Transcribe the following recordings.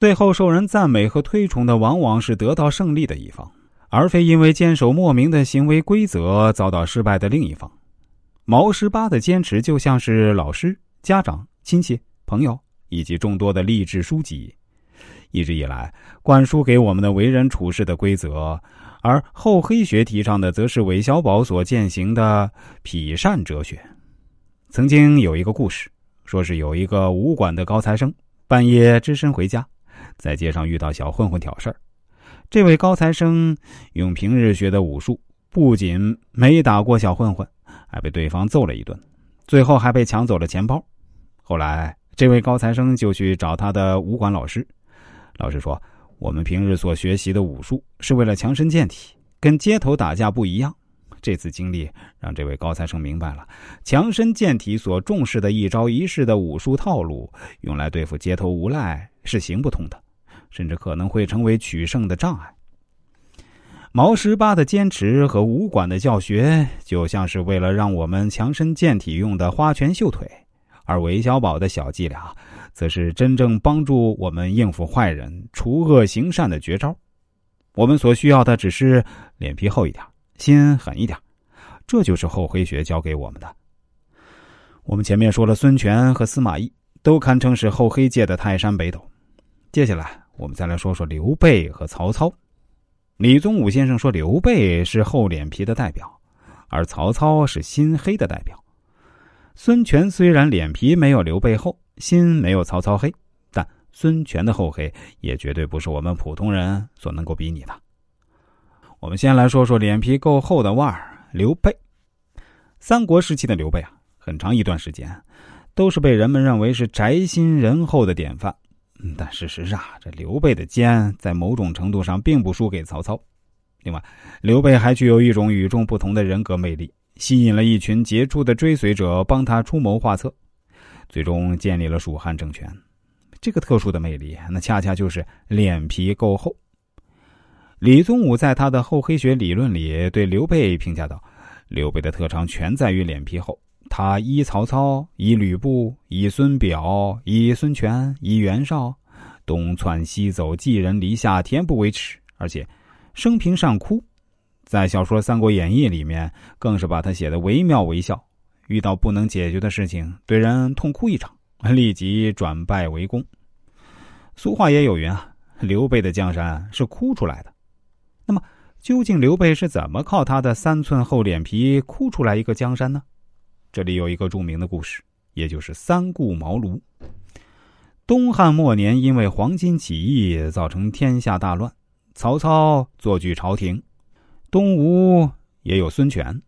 最后受人赞美和推崇的往往是得到胜利的一方，而非因为坚守莫名的行为规则遭到失败的另一方。毛十八的坚持就像是老师、家长、亲戚、朋友以及众多的励志书籍，一直以来灌输给我们的为人处事的规则。而厚黑学提倡的，则是韦小宝所践行的痞善哲学。曾经有一个故事，说是有一个武馆的高材生，半夜只身回家，在街上遇到小混混挑事儿。这位高材生用平日学的武术，不仅没打过小混混，还被对方揍了一顿，最后还被抢走了钱包。后来，这位高材生就去找他的武馆老师，老师说。我们平日所学习的武术是为了强身健体，跟街头打架不一样。这次经历让这位高材生明白了，强身健体所重视的一招一式的武术套路，用来对付街头无赖是行不通的，甚至可能会成为取胜的障碍。毛十八的坚持和武馆的教学，就像是为了让我们强身健体用的花拳绣腿，而韦小宝的小伎俩。则是真正帮助我们应付坏人、除恶行善的绝招。我们所需要的只是脸皮厚一点、心狠一点，这就是厚黑学教给我们的。我们前面说了，孙权和司马懿都堪称是厚黑界的泰山北斗。接下来，我们再来说说刘备和曹操。李宗武先生说，刘备是厚脸皮的代表，而曹操是心黑的代表。孙权虽然脸皮没有刘备厚。心没有曹操黑，但孙权的厚黑也绝对不是我们普通人所能够比拟的。我们先来说说脸皮够厚的腕儿刘备。三国时期的刘备啊，很长一段时间都是被人们认为是宅心仁厚的典范。但事实上，这刘备的奸在某种程度上并不输给曹操。另外，刘备还具有一种与众不同的人格魅力，吸引了一群杰出的追随者帮他出谋划策。最终建立了蜀汉政权，这个特殊的魅力，那恰恰就是脸皮够厚。李宗武在他的厚黑学理论里对刘备评价道：“刘备的特长全在于脸皮厚，他依曹操，依吕布，依孙表，依孙权，依袁绍，东窜西走，寄人篱下，恬不为耻，而且生平善哭。在小说《三国演义》里面，更是把他写的惟妙惟肖。”遇到不能解决的事情，对人痛哭一场，立即转败为功。俗话也有云啊，刘备的江山是哭出来的。那么，究竟刘备是怎么靠他的三寸厚脸皮哭出来一个江山呢？这里有一个著名的故事，也就是三顾茅庐。东汉末年，因为黄巾起义造成天下大乱，曹操坐据朝廷，东吴也有孙权。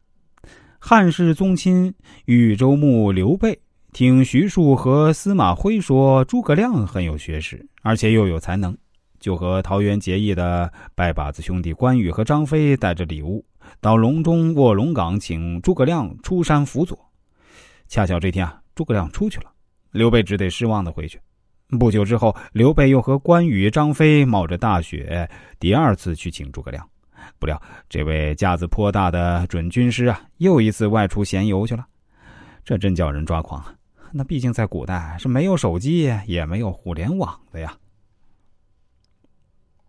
汉室宗亲豫州牧刘备听徐庶和司马徽说诸葛亮很有学识，而且又有才能，就和桃园结义的拜把子兄弟关羽和张飞带着礼物到隆中卧龙岗，请诸葛亮出山辅佐。恰巧这天啊，诸葛亮出去了，刘备只得失望的回去。不久之后，刘备又和关羽、张飞冒着大雪第二次去请诸葛亮。不料，这位架子颇大的准军师啊，又一次外出闲游去了。这真叫人抓狂啊！那毕竟在古代是没有手机，也没有互联网的呀。